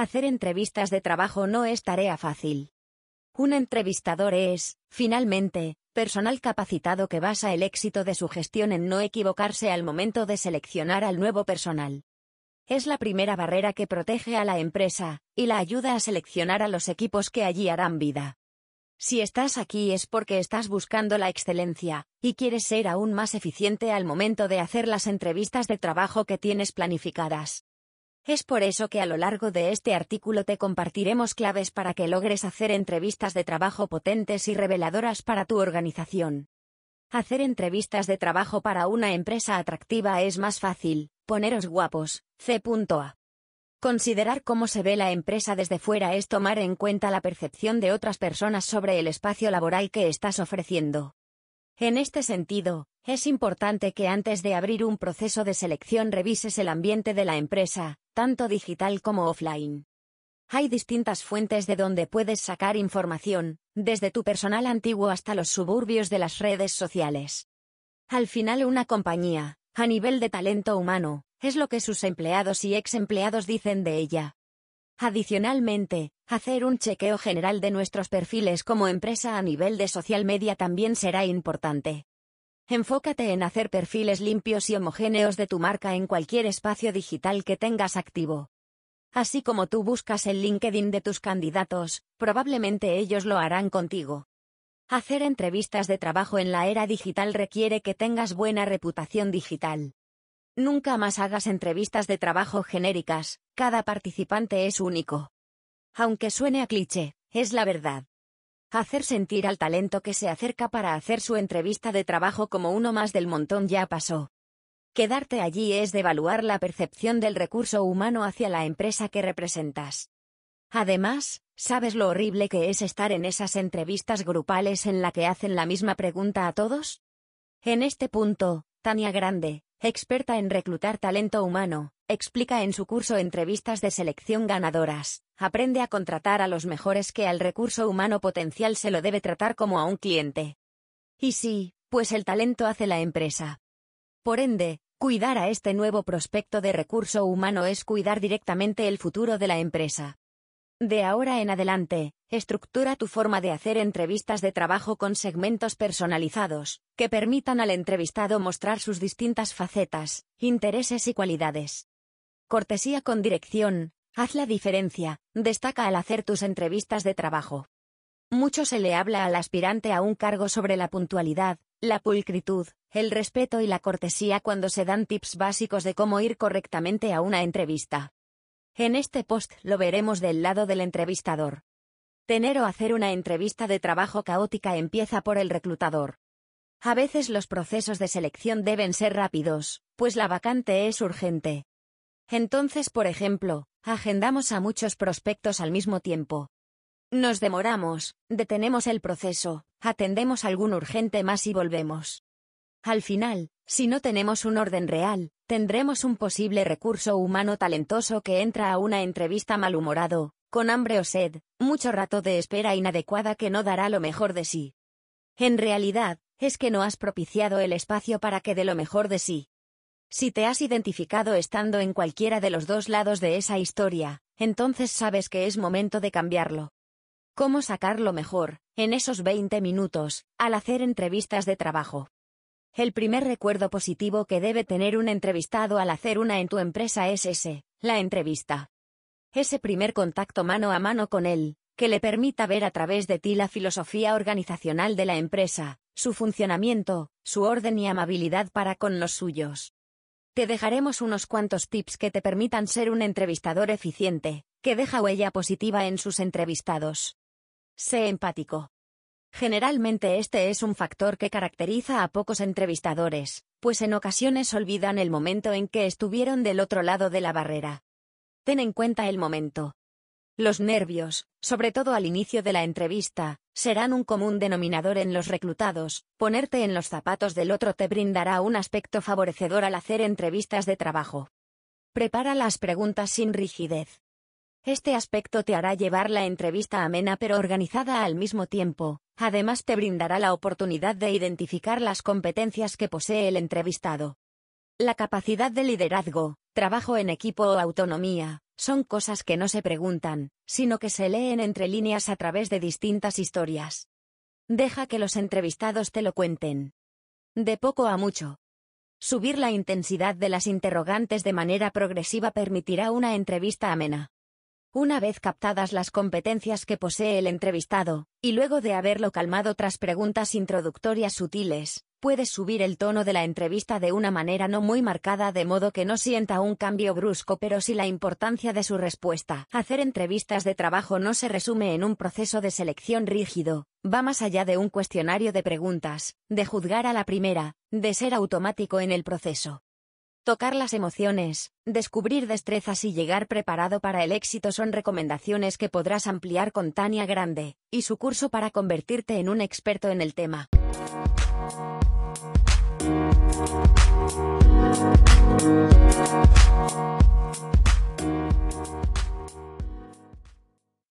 Hacer entrevistas de trabajo no es tarea fácil. Un entrevistador es, finalmente, personal capacitado que basa el éxito de su gestión en no equivocarse al momento de seleccionar al nuevo personal. Es la primera barrera que protege a la empresa, y la ayuda a seleccionar a los equipos que allí harán vida. Si estás aquí es porque estás buscando la excelencia, y quieres ser aún más eficiente al momento de hacer las entrevistas de trabajo que tienes planificadas. Es por eso que a lo largo de este artículo te compartiremos claves para que logres hacer entrevistas de trabajo potentes y reveladoras para tu organización. Hacer entrevistas de trabajo para una empresa atractiva es más fácil, poneros guapos, C.A. Considerar cómo se ve la empresa desde fuera es tomar en cuenta la percepción de otras personas sobre el espacio laboral que estás ofreciendo. En este sentido, es importante que antes de abrir un proceso de selección revises el ambiente de la empresa, tanto digital como offline. Hay distintas fuentes de donde puedes sacar información, desde tu personal antiguo hasta los suburbios de las redes sociales. Al final una compañía, a nivel de talento humano, es lo que sus empleados y ex empleados dicen de ella. Adicionalmente, hacer un chequeo general de nuestros perfiles como empresa a nivel de social media también será importante. Enfócate en hacer perfiles limpios y homogéneos de tu marca en cualquier espacio digital que tengas activo. Así como tú buscas el LinkedIn de tus candidatos, probablemente ellos lo harán contigo. Hacer entrevistas de trabajo en la era digital requiere que tengas buena reputación digital. Nunca más hagas entrevistas de trabajo genéricas, cada participante es único. Aunque suene a cliché, es la verdad. Hacer sentir al talento que se acerca para hacer su entrevista de trabajo como uno más del montón ya pasó. Quedarte allí es devaluar la percepción del recurso humano hacia la empresa que representas. Además, ¿sabes lo horrible que es estar en esas entrevistas grupales en la que hacen la misma pregunta a todos? En este punto, Tania Grande, experta en reclutar talento humano, explica en su curso Entrevistas de Selección Ganadoras, aprende a contratar a los mejores que al recurso humano potencial se lo debe tratar como a un cliente. Y sí, pues el talento hace la empresa. Por ende, cuidar a este nuevo prospecto de recurso humano es cuidar directamente el futuro de la empresa. De ahora en adelante, estructura tu forma de hacer entrevistas de trabajo con segmentos personalizados, que permitan al entrevistado mostrar sus distintas facetas, intereses y cualidades. Cortesía con dirección, haz la diferencia, destaca al hacer tus entrevistas de trabajo. Mucho se le habla al aspirante a un cargo sobre la puntualidad, la pulcritud, el respeto y la cortesía cuando se dan tips básicos de cómo ir correctamente a una entrevista. En este post lo veremos del lado del entrevistador. Tener o hacer una entrevista de trabajo caótica empieza por el reclutador. A veces los procesos de selección deben ser rápidos, pues la vacante es urgente. Entonces, por ejemplo, agendamos a muchos prospectos al mismo tiempo. Nos demoramos, detenemos el proceso, atendemos algún urgente más y volvemos. Al final, si no tenemos un orden real, tendremos un posible recurso humano talentoso que entra a una entrevista malhumorado, con hambre o sed, mucho rato de espera inadecuada que no dará lo mejor de sí. En realidad, es que no has propiciado el espacio para que dé lo mejor de sí. Si te has identificado estando en cualquiera de los dos lados de esa historia, entonces sabes que es momento de cambiarlo. ¿Cómo sacar lo mejor, en esos 20 minutos, al hacer entrevistas de trabajo? El primer recuerdo positivo que debe tener un entrevistado al hacer una en tu empresa es ese, la entrevista. Ese primer contacto mano a mano con él, que le permita ver a través de ti la filosofía organizacional de la empresa, su funcionamiento, su orden y amabilidad para con los suyos. Te dejaremos unos cuantos tips que te permitan ser un entrevistador eficiente, que deja huella positiva en sus entrevistados. Sé empático. Generalmente este es un factor que caracteriza a pocos entrevistadores, pues en ocasiones olvidan el momento en que estuvieron del otro lado de la barrera. Ten en cuenta el momento. Los nervios, sobre todo al inicio de la entrevista, serán un común denominador en los reclutados. Ponerte en los zapatos del otro te brindará un aspecto favorecedor al hacer entrevistas de trabajo. Prepara las preguntas sin rigidez. Este aspecto te hará llevar la entrevista amena pero organizada al mismo tiempo, además te brindará la oportunidad de identificar las competencias que posee el entrevistado. La capacidad de liderazgo, trabajo en equipo o autonomía, son cosas que no se preguntan, sino que se leen entre líneas a través de distintas historias. Deja que los entrevistados te lo cuenten. De poco a mucho. Subir la intensidad de las interrogantes de manera progresiva permitirá una entrevista amena. Una vez captadas las competencias que posee el entrevistado, y luego de haberlo calmado tras preguntas introductorias sutiles, puedes subir el tono de la entrevista de una manera no muy marcada de modo que no sienta un cambio brusco pero sí la importancia de su respuesta. Hacer entrevistas de trabajo no se resume en un proceso de selección rígido, va más allá de un cuestionario de preguntas, de juzgar a la primera, de ser automático en el proceso. Tocar las emociones, descubrir destrezas y llegar preparado para el éxito son recomendaciones que podrás ampliar con Tania Grande, y su curso para convertirte en un experto en el tema.